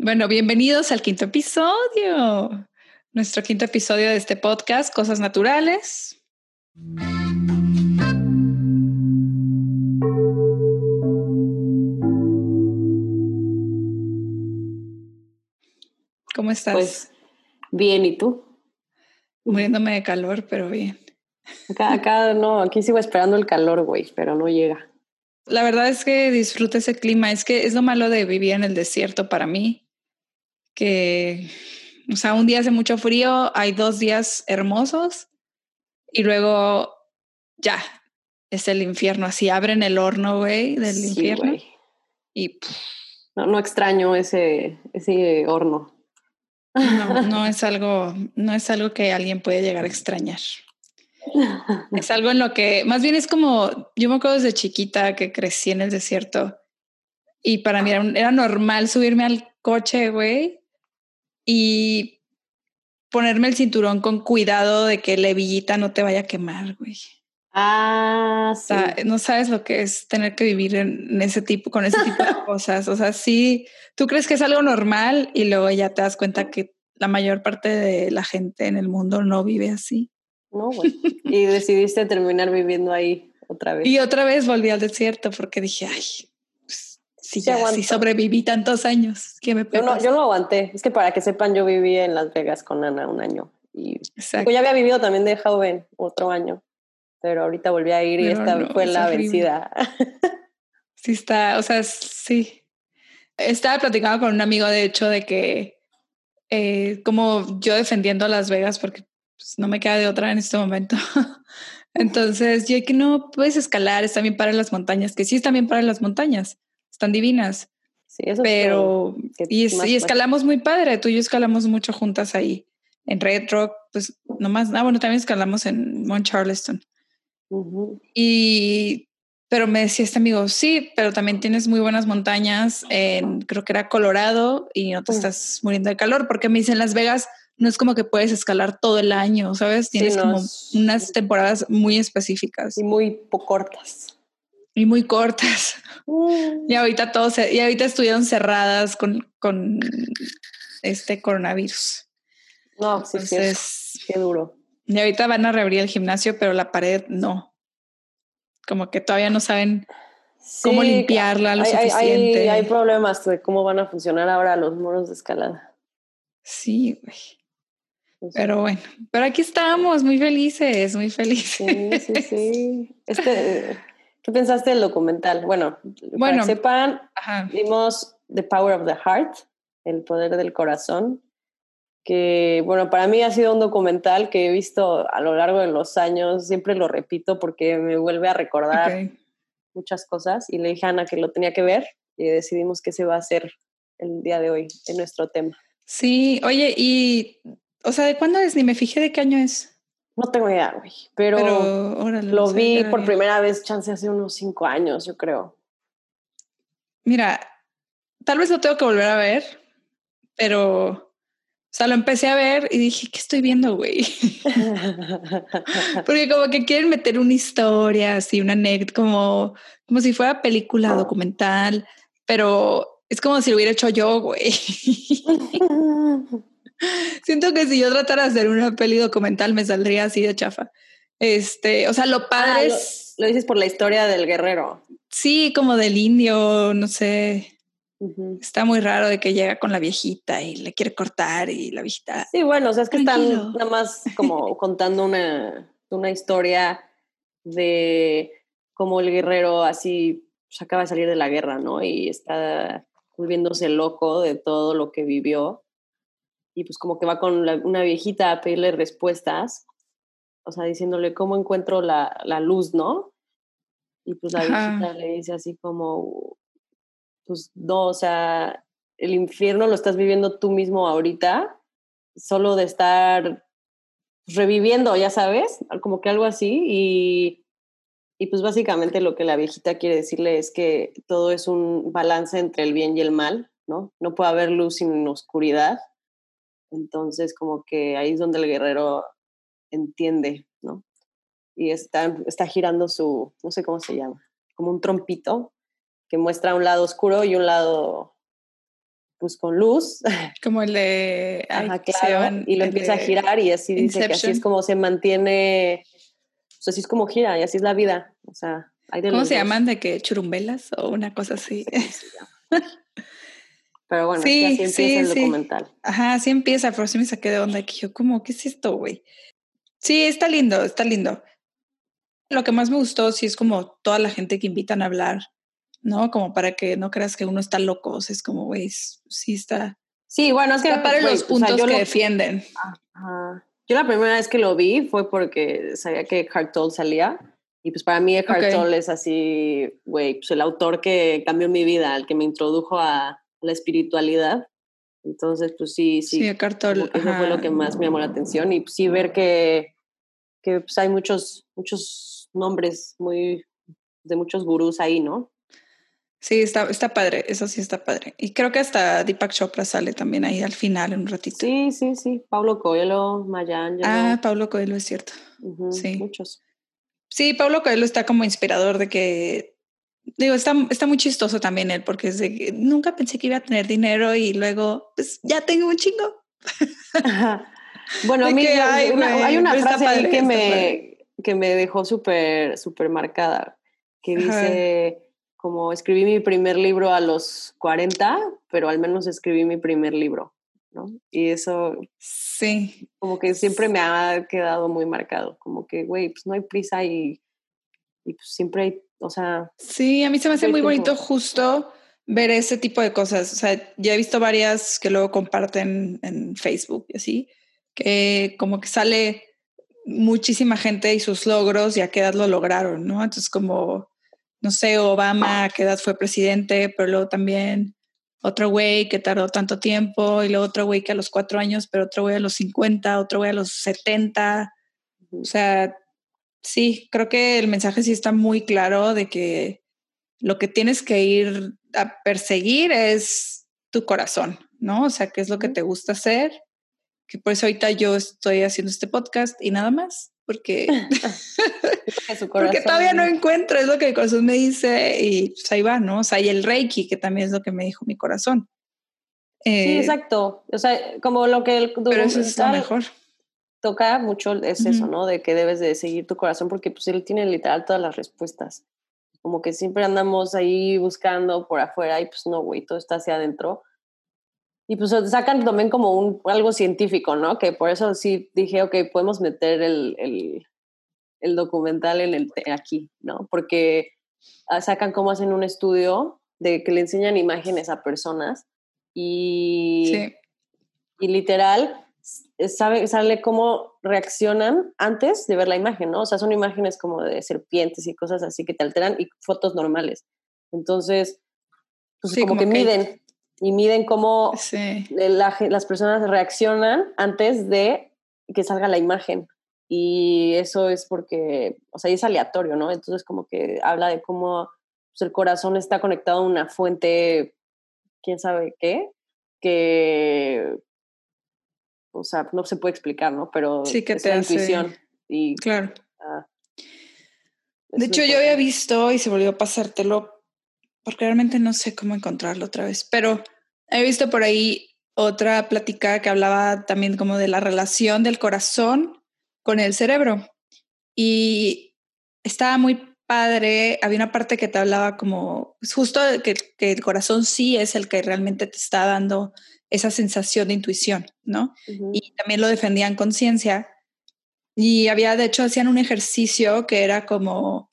Bueno, bienvenidos al quinto episodio. Nuestro quinto episodio de este podcast, Cosas Naturales. ¿Cómo estás? Pues bien, ¿y tú? Muriéndome de calor, pero bien. Acá, acá no, aquí sigo esperando el calor, güey, pero no llega. La verdad es que disfruto ese clima. Es que es lo malo de vivir en el desierto para mí. Que, o sea, un día hace mucho frío, hay dos días hermosos y luego ya es el infierno. Así abren el horno, güey, del Sí, infierno. Y pff, No, no extraño ese, ese horno. no, no es algo, no es algo que alguien puede llegar a extrañar. Es algo en lo que, más bien es como, yo me acuerdo desde chiquita que crecí en el desierto y para mí era, era normal subirme al coche, güey, y ponerme el cinturón con cuidado de que la hebillita no te vaya a quemar, güey. Ah, O sí. sea, no sabes lo que es tener que vivir en, ese tipo, con ese tipo de cosas. O sea, sí, tú crees que es algo normal y luego ya te das cuenta que la mayor parte de la gente en el mundo no vive así. No, güey. Y decidiste terminar viviendo ahí otra vez. Y otra vez volví al desierto porque dije, ay, si ya sobreviví tantos años, ¿qué me Yo no, yo no aguanté. Es que para que sepan, yo viví en Las Vegas con Ana un año. Y Exacto. pues, ya había vivido también de joven otro año. Pero ahorita volví a ir y Pero esta no, fue es la horrible. vencida. Sí está, o sea, sí. Estaba platicando con un amigo, de hecho, de que eh, como yo defendiendo a Las Vegas, porque pues, no me queda de otra en este momento. Entonces, yo que no puedes escalar, está bien para las montañas, que sí están bien para las montañas, están divinas, Sí, eso pero que y, es- más- y más- escalamos muy padre, tú y yo escalamos mucho juntas ahí en Red Rock, pues nomás, ah, bueno, también escalamos en Mount Charleston. Y, pero me decía este amigo, sí, pero también tienes muy buenas montañas en, creo que era Colorado y no te estás muriendo de calor, porque me dicen Las Vegas no es como que puedes escalar todo el año, ¿sabes? Tienes no, como unas temporadas muy específicas Y muy cortas. Y muy cortas. Y ahorita todos, y ahorita estuvieron cerradas con, con este coronavirus. No, sí, sí, Entonces, qué duro. y ahorita van a reabrir el gimnasio, pero la pared no. Como que todavía no saben cómo Sí, limpiarla lo hay, hay- suficiente. hay- hay problemas de cómo van a funcionar ahora los muros de escalada. Sí, güey. Pues, Pero bueno, pero aquí estamos muy felices, muy felices. Sí, sí, sí. Este, ¿Qué pensaste del documental? Bueno, para Bueno. que sepan, Ajá. vimos The Power of the Heart, el poder del corazón, que, bueno, para mí ha sido un documental que he visto a lo largo de los años, siempre lo repito porque me vuelve a recordar ok. muchas cosas y le dije a Ana que lo tenía que ver y decidimos que se va a hacer el día de hoy en nuestro tema. Sí, oye, y, o sea, ¿de cuándo es? Ni me fijé de qué año es. No tengo idea, güey, pero, Pero, órale, lo vi por primera vez, chance hace unos cinco años, yo creo. Mira, tal vez lo tengo que volver a ver, pero, o sea, lo empecé a ver y dije, ¿qué estoy viendo, güey? Porque como que quieren meter una historia, así, una anécdota, como, como si fuera película documental, pero es como si lo hubiera hecho yo, güey. Siento que si yo tratara de hacer una peli documental me saldría así de chafa. Este, o sea, lo padre Ah, lo, es, lo dices por la historia del guerrero. sí, como del indio, no sé, está muy raro de que llega con la viejita y le quiere cortar y la viejita. Sí, bueno, o sea, es que Tranquilo. están nada más como contando una, una historia de cómo el guerrero así pues, acaba de salir de la guerra, ¿no? Y está volviéndose loco de todo lo que vivió. Y pues como que va con la- una viejita a pedirle respuestas, o sea, diciéndole cómo encuentro la, la luz, ¿no? Y pues la Ajá. viejita le dice así como, pues no, o sea, el infierno lo estás viviendo tú mismo ahorita, solo de estar reviviendo, ya sabes, como que algo así. Y, y pues básicamente lo que la viejita quiere decirle es que todo es un balance entre el bien y el mal, ¿no? No puede haber luz sin oscuridad. Entonces, como que ahí es donde el guerrero entiende, ¿no? Y está, está girando su, no sé cómo se llama, como un trompito que muestra un lado oscuro y un lado pues con luz. Como el de... Ajá, claro, y lo empieza a girar y así dice que así es como se mantiene, pues así es como gira y así es la vida. O sea, hay de ¿Cómo se llaman? ¿De que churumbelas o una cosa así? Pero bueno, sí, así empieza el documental. Ajá, así empieza, pero sí me saqué de onda que yo, como, ¿qué es esto, güey? Sí, está lindo, está lindo. Lo que más me gustó sí es como toda la gente que invitan a hablar, ¿no? Como para que no creas que uno está loco, o sea, es como, güey, sí está. Sí, bueno, es que para los puntos que defienden. Yo la primera vez que lo vi fue porque sabía que Cartol salía. Y pues para mí Eckhart Tolle es así, güey, pues el autor que cambió mi vida, el que me introdujo a la espiritualidad. Entonces, pues sí, sí. Sí, Eckhart Tolle. Eso fue lo que más me llamó la atención. Y pues, sí ver que, que pues hay muchos, muchos nombres muy, de muchos gurús ahí, ¿no? Sí, está, está padre, eso sí está padre. Y creo que hasta Deepak Chopra sale también ahí al final en un ratito. Sí, sí, sí. Pablo Coelho, Mayan. Ah, Pablo Coelho es cierto. sí. Muchos. Sí, Pablo Coelho está como inspirador de que, digo, está, está muy chistoso también él, porque es de que nunca pensé que iba a tener dinero y luego, pues ya tengo un chingo. bueno, a mí hay, una, frase ahí que me, que me dejó súper, súper marcada, que dice como escribí mi primer libro a los 40, pero al menos escribí mi primer libro, ¿no? Y eso, sí, como que siempre me ha quedado muy marcado, como que, güey, pues no hay prisa y, y pues siempre hay, o sea... Sí, a mí se me hace muy bonito justo ver ese tipo de cosas, o sea, ya he visto varias que luego comparten en Facebook y así, que como que sale muchísima gente y sus logros y a qué edad lo lograron, ¿no? Entonces como no sé, Obama, a qué edad fue presidente, pero luego también otro güey que tardó tanto tiempo, y luego otro güey que a los cuatro años, pero otro güey a los 50, otro güey a los 70. O sea, sí, creo que el mensaje sí está muy claro de que lo que tienes que ir a perseguir es tu corazón, ¿no? O sea, qué es lo que te gusta hacer, que por eso ahorita yo estoy haciendo este podcast y nada más porque, porque todavía no encuentro, es lo que el corazón me dice y pues ahí va, ¿no? O sea, y el Reiki, que también es lo que me dijo mi corazón. sí, eh, exacto. O sea, como lo que el Pero eso es lo mejor. Toca mucho es eso, ¿no? De que debes de seguir tu corazón porque pues él tiene literal todas las respuestas. Como que siempre andamos ahí buscando por afuera y pues no, güey, todo está hacia adentro. Y pues sacan también como un, algo científico, ¿no? Que por eso sí dije, ok, podemos meter el, el, el documental en el, aquí, ¿no? Porque ah, sacan cómo hacen un estudio de que le enseñan imágenes a personas y, y literal sabe, sale cómo reaccionan antes de ver la imagen, ¿no? O sea, son imágenes como de serpientes y cosas así que te alteran y fotos normales. Entonces, pues como, que miden y miden cómo las personas reaccionan antes de que salga la imagen. Y eso es porque, o sea, es aleatorio, ¿no? Entonces como que habla de cómo pues, el corazón está conectado a una fuente, quién sabe qué, que, o sea, no se puede explicar, ¿no? Pero sí que te intuición. Y, claro. Ah, de hecho, yo había visto y se volvió a pasártelo porque realmente no sé cómo encontrarlo otra vez, pero he visto por ahí otra plática que hablaba también como de la relación del corazón con el cerebro. Y estaba muy padre, había una parte que te hablaba como, pues, justo que, que, el corazón sí es el que realmente te está dando esa sensación de intuición, ¿no? Y también lo defendían con ciencia. Y había, de hecho, hacían un ejercicio que era como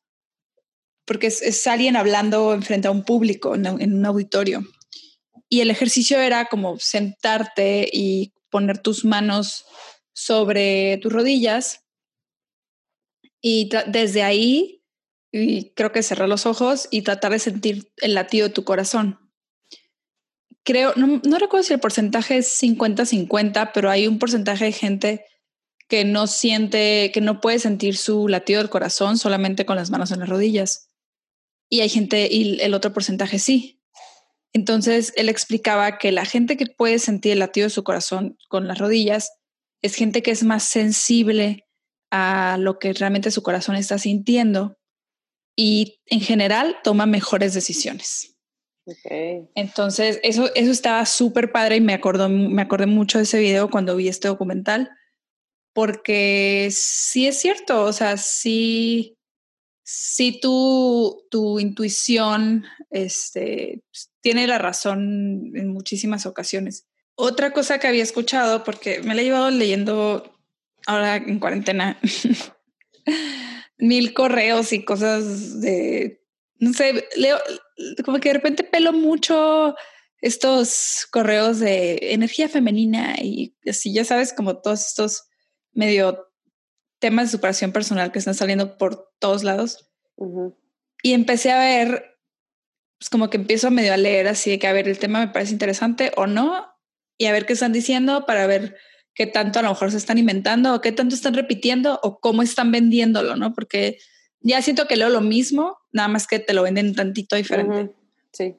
porque es, alguien hablando enfrente a un público en, un auditorio. Y el ejercicio era como sentarte y poner tus manos sobre tus rodillas y desde ahí, creo que cerrar los ojos y tratar de sentir el latido de tu corazón. Creo, no, no recuerdo si el porcentaje es 50-50, pero hay un porcentaje de gente que no siente, que no puede sentir su latido del corazón solamente con las manos en las rodillas y hay gente, y el otro porcentaje sí. Entonces, él explicaba que la gente que puede sentir el latido de su corazón con las rodillas es gente que es más sensible a lo que realmente su corazón está sintiendo y en general toma mejores decisiones. Okay. Entonces, eso, eso estaba súper padre y me, acordó, me acordé mucho de ese video cuando vi este documental, porque sí es cierto, o sea, sí, sí tu, tu intuición este, tiene la razón en muchísimas ocasiones. Otra cosa que había escuchado, porque me la he llevado leyendo ahora en cuarentena, mil correos y cosas de, no sé, leo, como que de repente pelo mucho estos correos de energía femenina y así, ya sabes, como todos estos medio temas de superación personal que están saliendo por todos lados. Y empecé a ver, pues como que empiezo medio a leer así de que a ver, el tema me parece interesante o no, y a ver qué están diciendo para ver qué tanto a lo mejor se están inventando o qué tanto están repitiendo o cómo están vendiéndolo, ¿no? Porque ya siento que leo lo mismo, nada más que te lo venden un tantito diferente. Sí.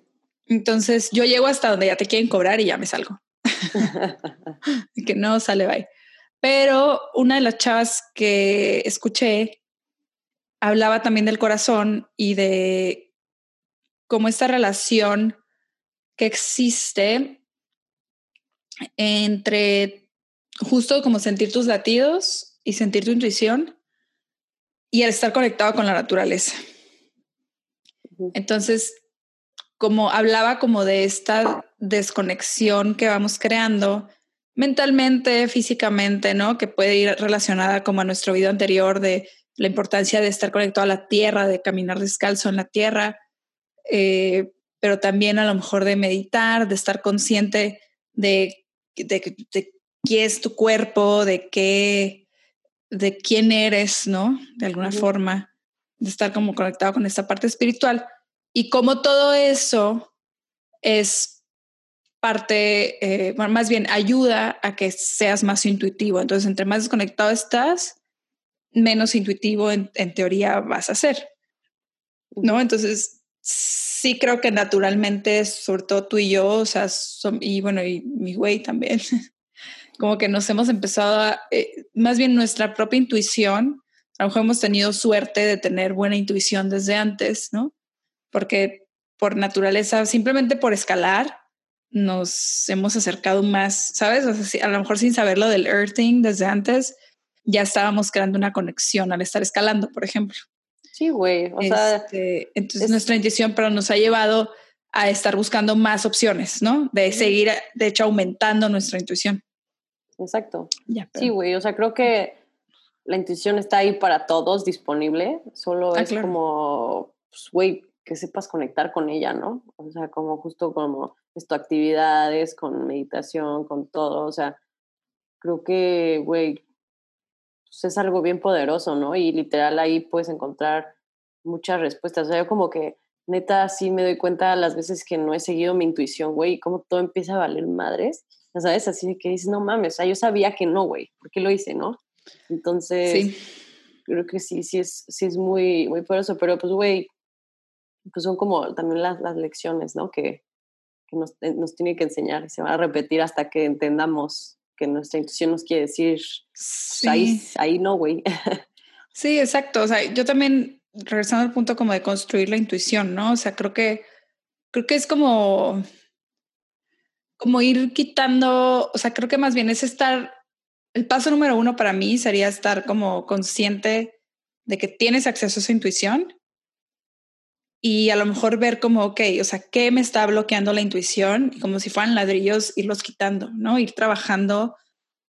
Entonces yo llego hasta donde ya te quieren cobrar y ya me salgo. que no sale bye. Pero una de las chavas que escuché hablaba también del corazón y de cómo esta relación que existe entre justo como sentir tus latidos y sentir tu intuición y al estar conectado con la naturaleza. Entonces, como hablaba como de esta desconexión que vamos creando mentalmente, físicamente, ¿no? Que puede ir relacionada como a nuestro vida anterior de la importancia de estar conectado a la tierra, de caminar descalzo en la tierra, eh, pero también a lo mejor de meditar, de estar consciente de, de, de qué es tu cuerpo, de qué, de quién eres, ¿no? De alguna forma, de estar como conectado con esta parte espiritual. Y como todo eso es parte, eh, más bien ayuda a que seas más intuitivo. Entonces, entre más desconectado estás, menos intuitivo en, teoría vas a ser. ¿No? Entonces, sí creo que naturalmente, sobre todo tú y yo, o sea, y bueno, y mi güey también, como que nos hemos empezado a, eh, más bien nuestra propia intuición, a lo mejor hemos tenido suerte de tener buena intuición desde antes, ¿no? Porque por naturaleza, simplemente por escalar, nos hemos acercado más, ¿sabes? O sea, a lo mejor sin saberlo del earthing desde antes, ya estábamos creando una conexión al estar escalando, por ejemplo. Sí, güey. O sea, este, entonces nuestra intuición, pero nos ha llevado a estar buscando más opciones, ¿no? De seguir, de hecho, aumentando nuestra intuición. Exacto. Sí, güey. O sea, creo que la intuición está ahí para todos, disponible. Solo ah, es como, pues, güey, que sepas conectar con ella, ¿no? O sea, como justo como esto, actividades, con meditación, con todo. O sea, creo que, güey, pues es algo bien poderoso, ¿no? Y literal ahí puedes encontrar muchas respuestas. O sea, yo como que neta sí me doy cuenta las veces que no he seguido mi intuición, güey, y cómo todo empieza a valer madres. ¿Sabes? Así que dices, no mames, o sea, yo sabía que no, güey, ¿por qué lo hice, no? Entonces, creo que sí, sí es, sí es muy, muy poderoso, pero pues, güey, pues son como también las, las lecciones, ¿no? Que, que nos, eh, nos tiene que enseñar y se van a repetir hasta que entendamos que nuestra intuición nos quiere decir, pues, ahí, ahí no, güey. Sí, exacto. O sea, yo también, regresando al punto como de construir la intuición, ¿no? O sea, creo que, creo que es como como ir quitando, o sea, creo que más bien es estar, el paso número uno para mí sería estar como consciente de que tienes acceso a esa intuición y a lo mejor ver como, ok, o sea, ¿qué me está bloqueando la intuición? Y como si fueran ladrillos, irlos quitando, ¿no? Ir trabajando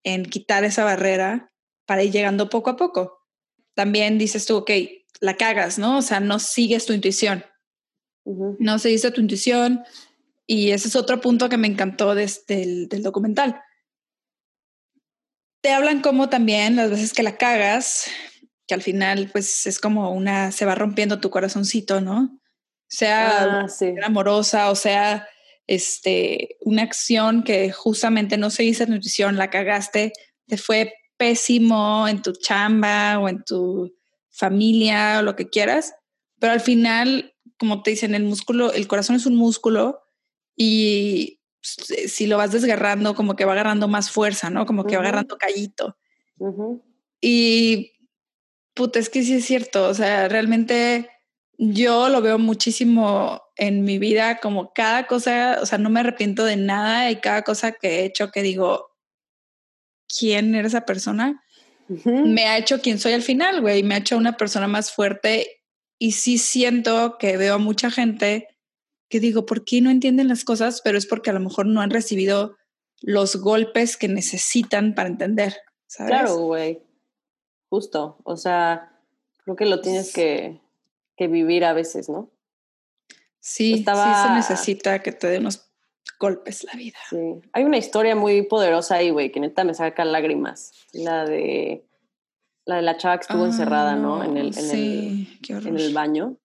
en quitar esa barrera para ir llegando poco a poco. También dices tú, ok, la cagas, ¿no? O sea, no sigues tu intuición. No seguiste tu intuición, y ese es otro punto que me encantó del, del documental. Te hablan como también las veces que la cagas, que al final pues es como una, se va rompiendo tu corazoncito, ¿no? Sea ah, amorosa o sea este, una acción que justamente no se hizo nutrición, la cagaste, te fue pésimo en tu chamba o en tu familia o lo que quieras, pero al final, como te dicen, el músculo, el corazón es un músculo y si lo vas desgarrando, como que va agarrando más fuerza, ¿no? Como que va agarrando callito. Y puta, es que sí es cierto, o sea, realmente yo lo veo muchísimo en mi vida, como cada cosa, o sea, no me arrepiento de nada y cada cosa que he hecho que digo, ¿quién era esa persona? Me ha hecho quien soy al final, güey, me ha hecho una persona más fuerte y sí siento que veo a mucha gente que digo, ¿por qué no entienden las cosas? Pero es porque a lo mejor no han recibido los golpes que necesitan para entender. ¿sabes? Claro, güey. Justo. O sea, creo que lo tienes que, que vivir a veces, ¿no? Sí, Estaba... sí se necesita que te dé unos golpes la vida. Sí. Hay una historia muy poderosa ahí, güey, que neta me saca lágrimas. La de la de la chava que estuvo encerrada, ¿no? En el, en, el, en el baño.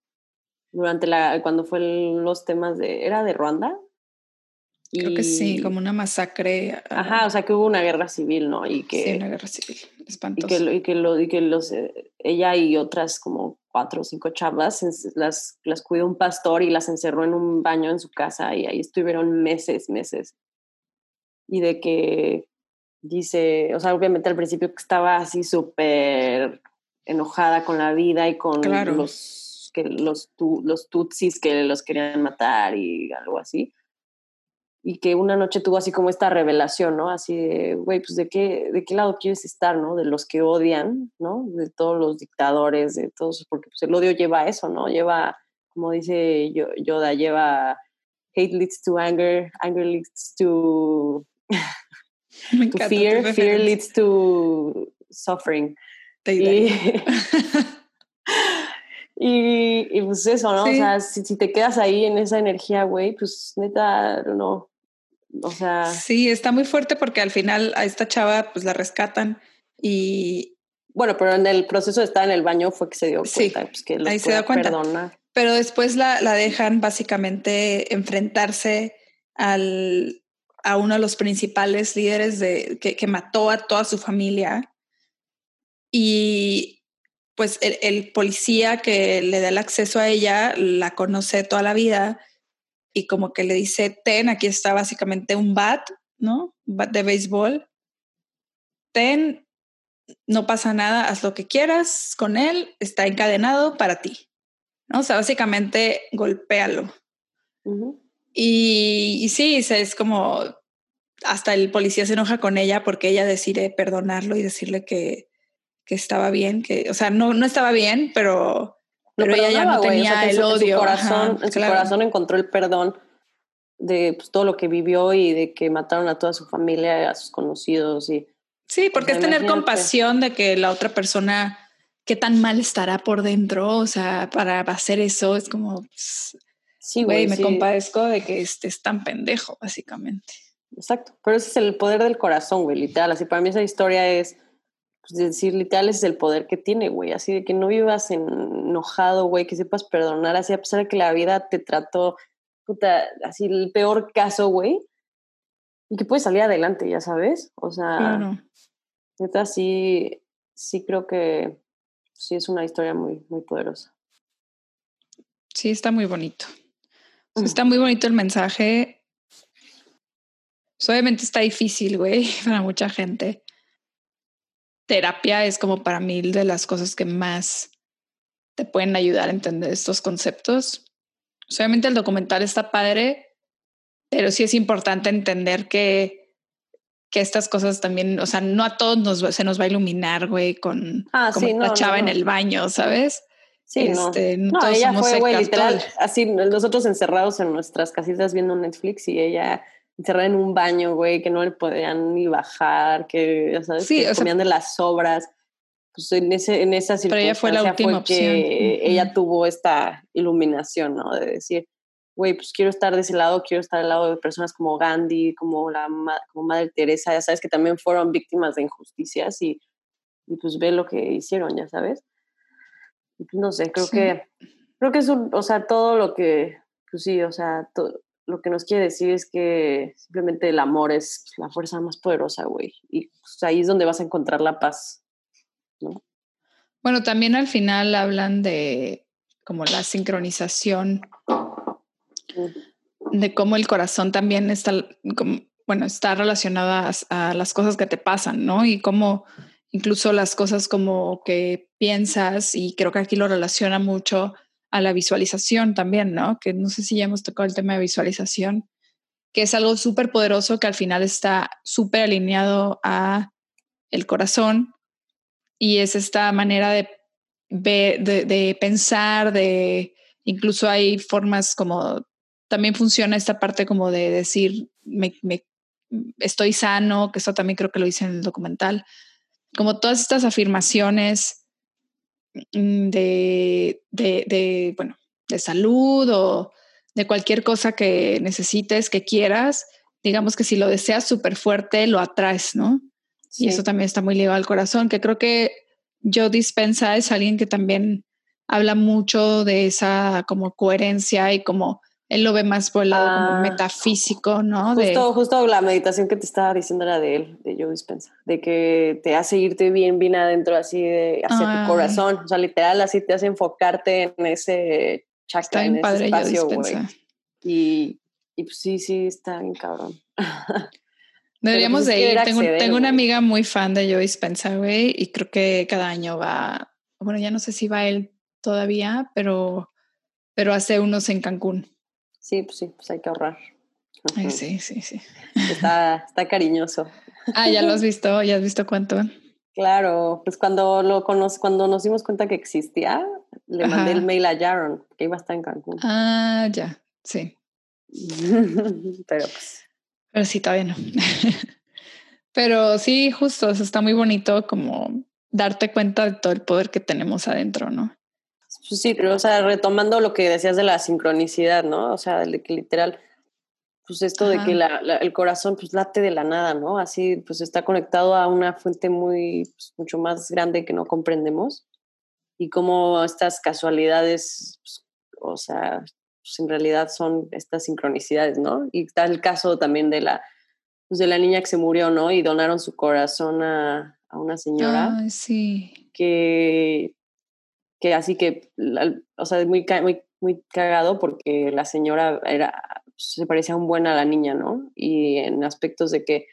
Durante la, cuando fue los temas de, ¿era de Ruanda? Creo que sí, como una masacre. Ajá, o sea que hubo una guerra civil, ¿no? Y que, sí, una guerra civil, espantosa. Y que, y que, lo, y que los, eh, ella y otras como cuatro o cinco chavas las, las cuidó un pastor y las encerró en un baño en su casa y ahí estuvieron meses, meses. Y de que dice, o sea, obviamente al principio estaba así súper enojada con la vida y con los, que los, los tutsis que los querían matar y algo así y que una noche tuvo así como esta revelación, ¿no? Así de, güey, pues de qué, de qué lado quieres estar, ¿no? De los que odian, ¿no? De todos los dictadores, de todos, porque pues el odio lleva a eso, ¿no? Lleva, como dice Yoda, lleva hate leads to anger, anger leads to, fear, fear leads to suffering. Y, y, pues eso, ¿no? O sea, si, si, te quedas ahí en esa energía, güey, pues neta, no, o sea. Sí, está muy fuerte porque al final a esta chava pues la rescatan y. Bueno, pero en el proceso de estar en el baño fue que se dio cuenta, pues que ahí se dio cuenta. Pero después la, la dejan básicamente enfrentarse al, a uno de los principales líderes de, que, que mató a toda su familia. Y pues el, el, policía que le da el acceso a ella la conoce toda la vida y como que le dice, ten, aquí está básicamente un bat, ¿no? Un bat de béisbol. Ten, no pasa nada, haz lo que quieras con él, está encadenado para ti. ¿no? O sea, básicamente golpéalo. y, y, sí, es como hasta el policía se enoja con ella porque ella decide perdonarlo y decirle que, que estaba bien, que, o sea, no, no estaba bien, pero pero ella ya no tenía el odio. En su corazón, en su corazón encontró el perdón de pues, todo lo que vivió y de que mataron a toda su familia, a sus conocidos y Sí, porque es tener compasión de que la otra persona qué tan mal estará por dentro, o sea, para hacer eso es como pues, sí, güey, me compadezco de que estés tan pendejo, básicamente. Exacto, pero ese es el poder del corazón, güey, literal, así para mí esa historia es pues, decir, literal, es el poder que tiene, güey. Así de que no vivas enojado, güey, que sepas perdonar, así a pesar de que la vida te trató, puta, así el peor caso, güey. Y que puedes salir adelante, ya sabes. O sea, neta, sí, sí creo que sí es una historia muy, muy poderosa. Sí, está muy bonito. Está muy bonito el mensaje. Pues, obviamente está difícil, güey, para mucha gente terapia es como para mí de las cosas que más te pueden ayudar a entender estos conceptos. Obviamente el documental está padre, pero sí es importante entender que, que estas cosas también, o sea, no a todos nos, se nos va a iluminar, güey, con ah, como la chava en el baño, ¿sabes? Sí, este, no. ella fue, güey, literal, así nosotros encerrados en nuestras casitas viendo Netflix y ella encerrada en un baño, güey, que no le podían ni bajar, que, ya sabes, que comían de las sobras. Pues en, ese, en esa circunstancia Pero ella fue la última opción. que ella tuvo esta iluminación, ¿no? De decir, güey, pues quiero estar de ese lado, quiero estar al lado de personas como Gandhi, como la como Madre Teresa, ya sabes, que también fueron víctimas de injusticias y, y pues ve lo que hicieron, ya sabes. Y pues no sé, creo que, creo que es un, o sea, todo lo que, pues sí, o sea, todo, lo que nos quiere decir es que simplemente el amor es la fuerza más poderosa, güey. Y pues, ahí es donde vas a encontrar la paz, ¿no? Bueno, también al final hablan de como la sincronización, de cómo el corazón también está, bueno, está relacionado a, las cosas que te pasan, ¿no? Y cómo incluso las cosas como que piensas, y creo que aquí lo relaciona mucho a la visualización también, ¿no? Que no sé si ya hemos tocado el tema de visualización, que es algo súper poderoso que al final está súper alineado a el corazón y es esta manera de, de, pensar, de incluso hay formas como también funciona esta parte como de decir me, estoy sano, que eso también creo que lo hice en el documental, como todas estas afirmaciones de, de, de, bueno, de salud o de cualquier cosa que necesites, que quieras, digamos que si lo deseas súper fuerte, lo atraes, ¿no? Y eso también está muy ligado al corazón, que creo que yo Dispensa es alguien que también habla mucho de esa como coherencia y como él lo ve más por el lado como ah, metafísico, ¿no? Justo, justo la meditación que te estaba diciendo era de él, de Joe Dispensa, de que te hace irte bien, bien adentro, así de hacia tu corazón, o sea, literal, así te hace enfocarte en ese chakra, en ese espacio, güey. Y, y pues sí, sí, está bien cabrón. Deberíamos pues de ir. Tengo, tengo, una amiga muy fan de Joe Dispensa, güey, y creo que cada año va, bueno, ya no sé si va él todavía, pero, pero hace unos en Cancún. Sí, pues sí, pues hay que ahorrar. sí, sí, sí. Está, está cariñoso. Ah, ya lo has visto, ya has visto cuánto. Claro, pues cuando lo conocí, cuando nos dimos cuenta que existía, le mandé el mail a Jaron, que iba a estar en Cancún. Ah, ya, sí. Pero pues. Pero sí, todavía no. Pero sí, justo, está muy bonito como darte cuenta de todo el poder que tenemos adentro, ¿no? Pues sí, pero, o sea, retomando lo que decías de la sincronicidad, ¿no? O sea, de que literal, pues esto de que la, el corazón pues late de la nada, ¿no? Así, pues está conectado a una fuente muy, pues, mucho más grande que no comprendemos. Y como estas casualidades, pues, o sea, pues en realidad son estas sincronicidades, ¿no? Y está el caso también de la, pues de la niña que se murió, ¿no? Y donaron su corazón a, a una señora. sí. Que que así que, o sea, es muy, muy, muy cagado porque la señora era, se parecía un buen a la niña, ¿no? Y en aspectos de que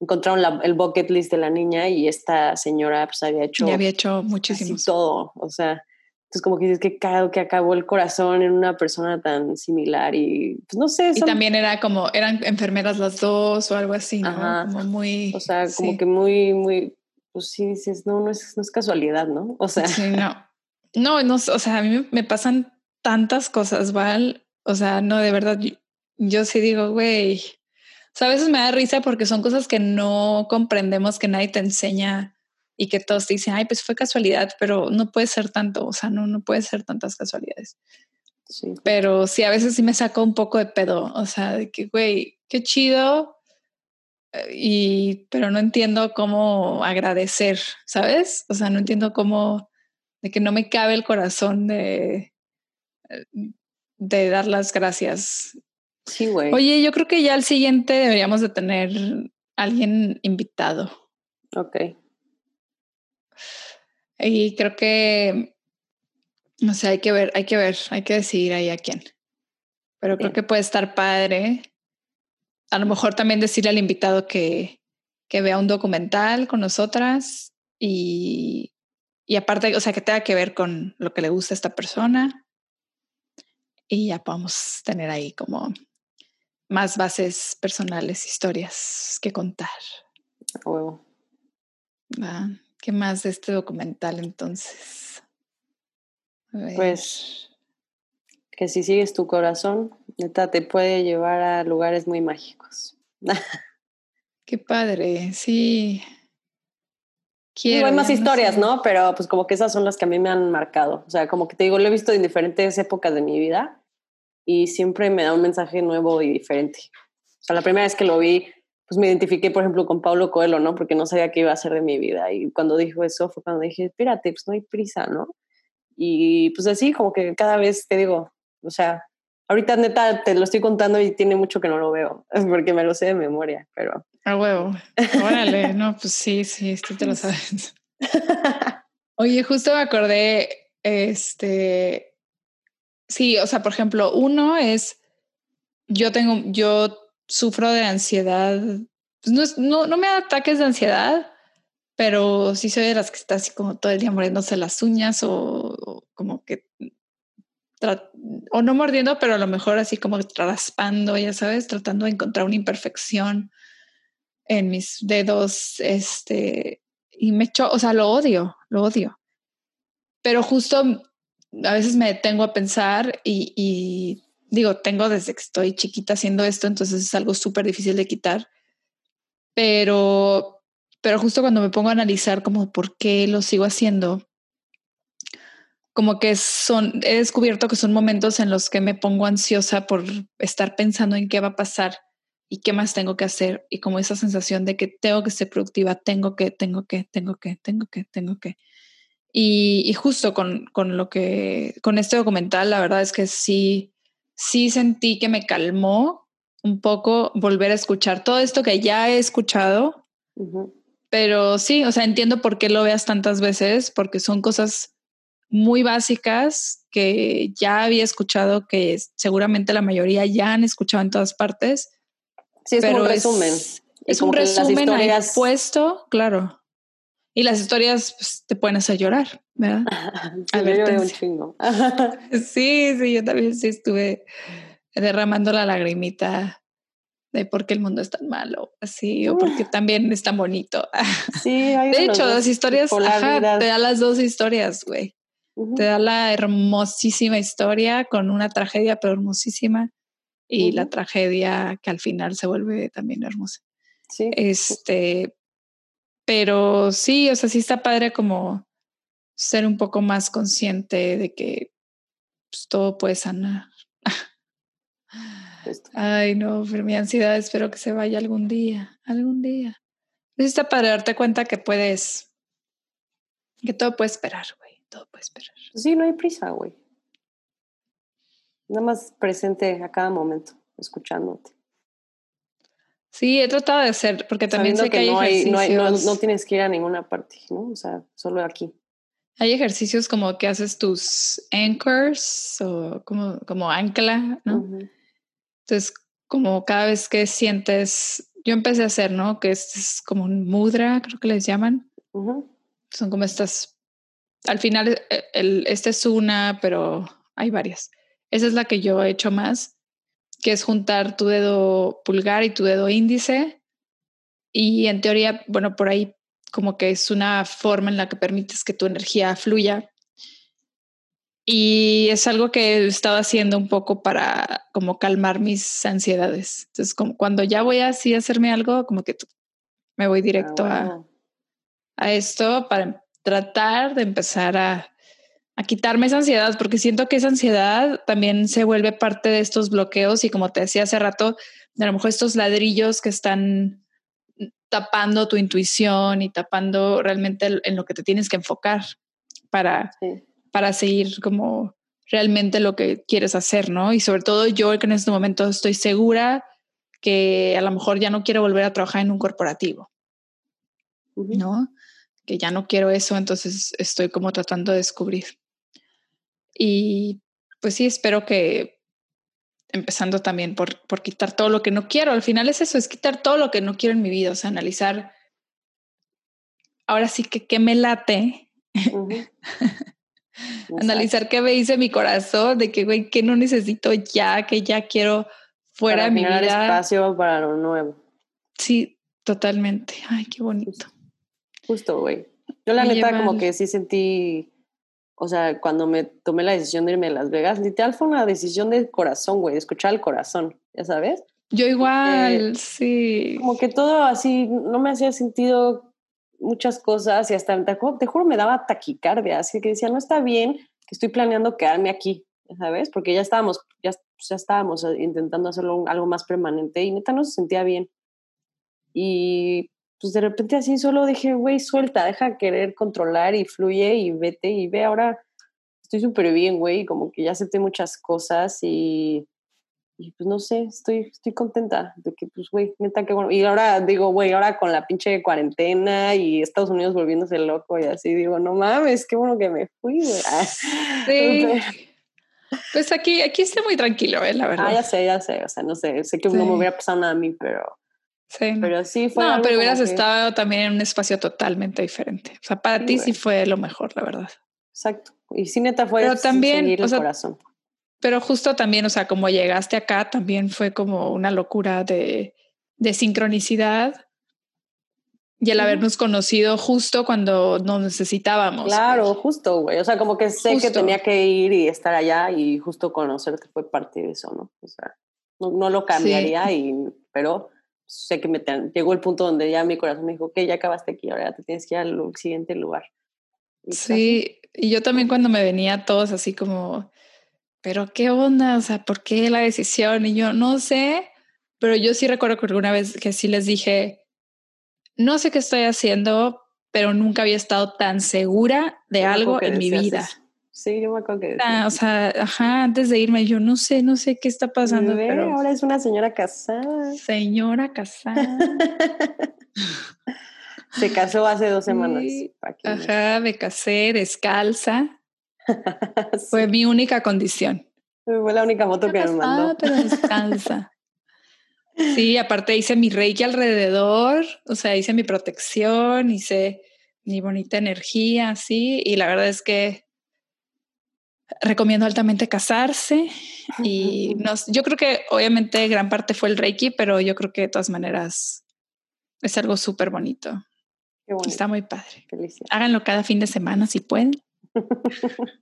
encontraron el bucket list de la niña y esta señora pues había hecho... Ya había hecho muchísimo. todo, o sea, entonces como que dices que, que acabó el corazón en una persona tan similar y pues no sé. Y también era como, eran enfermeras las dos o algo así, ¿no? Como muy... O sea, como que muy, muy, pues sí dices, no, no es, no es casualidad, ¿no? O sea... Sí, no. No, no, o sea, a mí me pasan tantas cosas, Val. O sea, no, de verdad, yo, sí digo, güey. O sea, a veces me da risa porque son cosas que no comprendemos, que nadie te enseña y que todos te dicen, ay, pues fue casualidad, pero no puede ser tanto, o sea, no, no puede ser tantas casualidades. Sí. Pero sí, a veces sí me saco un poco de pedo, o sea, de que, güey, qué chido, eh, y, pero no entiendo cómo agradecer, ¿sabes? O sea, no entiendo cómo de que no me cabe el corazón de, de dar las gracias. Sí, güey. Oye, yo creo que ya al siguiente deberíamos de tener alguien invitado. Ok. Y creo que, no sé, hay que ver, hay que ver, hay que decidir ahí a quién. Pero creo que puede estar padre. A lo mejor también decirle al invitado que, que vea un documental con nosotras y, y aparte, o sea, que tenga que ver con lo que le gusta a esta persona. Y ya podemos tener ahí como más bases personales, historias que contar. huevo. ¿Qué más de este documental entonces? Pues que si sigues tu corazón, neta, te puede llevar a lugares muy mágicos. Qué padre, sí hay más historias, ¿no? Pero pues como que esas son las que a mí me han marcado. O sea, como que te digo, lo he visto en diferentes épocas de mi vida y siempre me da un mensaje nuevo y diferente. O sea, la primera vez que lo vi, pues me identifiqué, por ejemplo, con Pablo Coelho, ¿no? Porque no sabía qué iba a hacer de mi vida. Y cuando dijo eso fue cuando dije, espérate, pues no hay prisa, ¿no? Y pues así, como que cada vez te digo, o sea, ahorita neta te lo estoy contando y tiene mucho que no lo veo, porque me lo sé de memoria, pero a huevo. Órale, no, pues sí, sí, esto te lo sabes. Oye, justo me acordé, este, sí, o sea, por ejemplo, uno es, yo tengo, yo sufro de ansiedad, pues no, no, me da ataques de ansiedad, pero sí soy de las que está así como todo el día muriéndose las uñas o, como que o no mordiendo, pero a lo mejor así como raspando, ya sabes, tratando de encontrar una imperfección en mis dedos, este, y me echo, o sea, lo odio, lo odio. Pero justo a veces me detengo a pensar y, digo, tengo desde que estoy chiquita haciendo esto, entonces es algo súper difícil de quitar. Pero, pero justo cuando me pongo a analizar como por qué lo sigo haciendo, como que son, he descubierto que son momentos en los que me pongo ansiosa por estar pensando en qué va a pasar y qué más tengo que hacer y como esa sensación de que tengo que ser productiva, tengo que, tengo que, tengo que, tengo que, tengo que. Y, y justo con, con, lo que, con este documental, la verdad es que sí, sí sentí que me calmó un poco volver a escuchar todo esto que ya he escuchado, pero sí, o sea, entiendo por qué lo veas tantas veces, porque son cosas muy básicas que ya había escuchado, que seguramente la mayoría ya han escuchado en todas partes. Sí, es pero un resumen. Es, un resumen historias... puesto, claro. Y las historias pues, te pueden hacer llorar, ¿verdad? sí, un chingo. sí, sí, yo también sí estuve derramando la lagrimita de por qué el mundo es tan malo, así, o porque también es tan bonito. Sí, de hecho, las historias, ajá, te da las dos historias, güey. Te da la hermosísima historia con una tragedia, pero hermosísima, y la tragedia que al final se vuelve también hermosa. Sí. Este, pero sí, o sea, sí está padre como ser un poco más consciente de que pues, todo puede sanar. Ay, no, pero mi ansiedad espero que se vaya algún día, algún día. Sí está padre darte cuenta que puedes, que todo puede esperar, güey todo puede esperar. Sí, no hay prisa, güey. Nada más presente a cada momento, escuchándote. Sí, he tratado de hacer, porque también sé que, hay no, ejercicios. no, tienes que ir a ninguna parte, ¿no? O sea, solo aquí. Hay ejercicios como que haces tus anchors o como, como ancla, ¿no? Entonces, como cada vez que sientes, yo empecé a hacer, ¿no? Que es, como un mudra, creo que les llaman. Son como estas al final, eh, el, esta es una, pero hay varias. Esa es la que yo he hecho más, que es juntar tu dedo pulgar y tu dedo índice. Y en teoría, bueno, por ahí como que es una forma en la que permites que tu energía fluya. Y es algo que he estado haciendo un poco para como calmar mis ansiedades. Entonces, como cuando ya voy así a hacerme algo, como que me voy directo ah, a, a esto para tratar de empezar a, a quitarme esa ansiedad, porque siento que esa ansiedad también se vuelve parte de estos bloqueos y como te decía hace rato, a lo mejor estos ladrillos que están tapando tu intuición y tapando realmente en lo que te tienes que enfocar para, para seguir como realmente lo que quieres hacer, ¿no? Y sobre todo yo que en este momento estoy segura que a lo mejor ya no quiero volver a trabajar en un corporativo, ¿no? que ya no quiero eso, entonces estoy como tratando de descubrir. Y pues sí, espero que empezando también por, por quitar todo lo que no quiero. Al final es eso, es quitar todo lo que no quiero en mi vida, o sea, analizar ahora sí que qué me late. analizar qué me dice mi corazón, de que, güey, que no necesito ya, que ya quiero fuera de mi vida. espacio para lo nuevo. Sí, totalmente. Ay, qué bonito. Justo, güey. Yo la neta como que sí sentí, o sea, cuando me tomé la decisión de irme a Las Vegas, literal fue una decisión del corazón, güey, de escuchar el corazón, ya sabes. Yo igual, sí. Como que todo así, no me hacía sentido muchas cosas y hasta, te, te juro, me daba taquicardia, así que decía, no está bien que estoy planeando quedarme aquí, ¿sabes? Porque ya estábamos, ya, ya estábamos intentando hacerlo algo más permanente y neta no se sentía bien. Y pues de repente así solo dije, güey, suelta, deja querer controlar y fluye y vete y ve, ahora estoy súper bien, güey, como que ya acepté muchas cosas y, y pues no sé, estoy, estoy contenta de que, pues, güey, neta que bueno. Y ahora digo, güey, ahora con la pinche cuarentena y Estados Unidos volviéndose loco y así, digo, no mames, qué bueno que me fui, güey. Ah, sí. Pues aquí, aquí está muy tranquilo, ¿eh? la verdad. Ah, ya sé, ya sé, o sea, no sé, sé que no me hubiera pasado nada a mí, pero Sí. Pero sí fue. No, pero hubieras estado también en un espacio totalmente diferente. O sea, para ti sí fue lo mejor, la verdad. Exacto. Y sí, neta fue pero también, el corazón. pero justo también, o sea, como llegaste acá, también fue como una locura de, de sincronicidad y el habernos conocido justo cuando nos necesitábamos. Claro, pues. justo, güey. O sea, como que sé que tenía que ir y estar allá y justo conocerte fue parte de eso, ¿no? O sea, no, lo cambiaría, y, pero sé que me llegó el punto donde ya mi corazón me dijo, que ya acabaste aquí, ahora te tienes que ir al siguiente lugar. sí, y yo también cuando me venía todos así como, pero qué onda, o sea, ¿por qué la decisión? Y yo no sé, pero yo sí recuerdo que alguna vez que sí les dije, no sé qué estoy haciendo, pero nunca había estado tan segura de algo en mi vida. Sí, yo me acuerdo que ah, O sea, ajá, antes de irme, yo no sé, no sé qué está pasando. pero ahora es una señora casada. Señora casada. Se casó hace dos semanas. ajá, me casé descalza. Fue mi única condición. Fue la única foto que me mandó. Ah, pero descansa. sí, aparte hice mi reiki alrededor, o sea, hice mi protección, hice mi bonita energía, sí, y la verdad es que recomiendo altamente casarse y nos, yo creo que obviamente gran parte fue el reiki, pero yo creo que de todas maneras es algo súper bonito. Está muy padre. Háganlo cada fin de semana si pueden.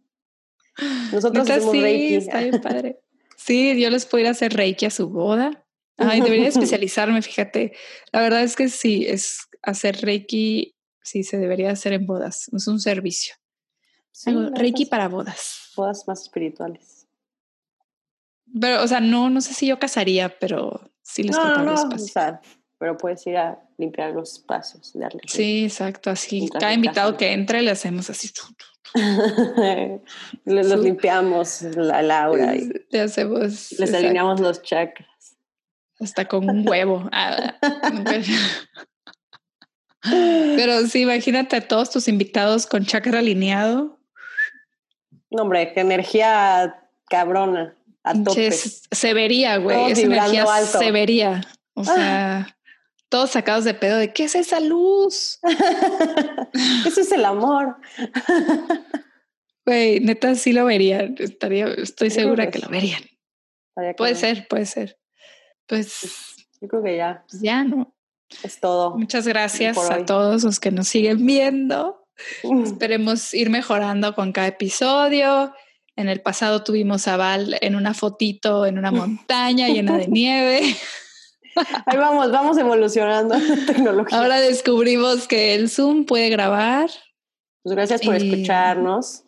Nosotros hacemos sí, Reiki. Está bien padre. Sí, yo les puedo ir a hacer Reiki a su boda. Ay, debería especializarme, fíjate. La verdad es que sí, es hacer Reiki, sí, se debería hacer en bodas. Es un servicio. Reiki para bodas. Bodas más espirituales. Pero, o sea, no, no sé si yo casaría, pero sí les no, no, no, o sea, pero puedes ir a limpiar los espacios, darle. Sí, exacto, así. Cada invitado que entre le hacemos así. los limpiamos la Laura y le hacemos. Les alineamos los chakras. Hasta con un huevo. Ah, pero sí, imagínate a todos tus invitados con chakra alineado. No, hombre, qué energía cabrona. A tope. Se vería, güey. Esa energía se vería. O sea, todos sacados de pedo de ¿qué es esa luz? Eso es el amor. Güey, neta sí lo verían. Estaría, estoy segura que, lo verían. Puede ser, puede ser. Pues yo creo que ya. Pues ya, ¿no? Es todo. Muchas gracias a todos los que nos siguen viendo. Esperemos ir mejorando con cada episodio. En el pasado tuvimos a Val en una fotito en una montaña llena de nieve. Ahí vamos, vamos evolucionando tecnología. Ahora descubrimos que el Zoom puede grabar. Pues gracias por escucharnos.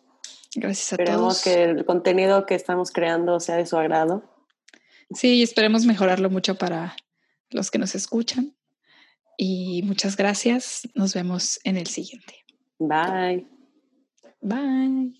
Gracias a Esperemos que el contenido que estamos creando sea de su agrado. Sí, esperemos mejorarlo mucho para los que nos escuchan. Y muchas gracias. Nos vemos en el siguiente. Bye. Bye.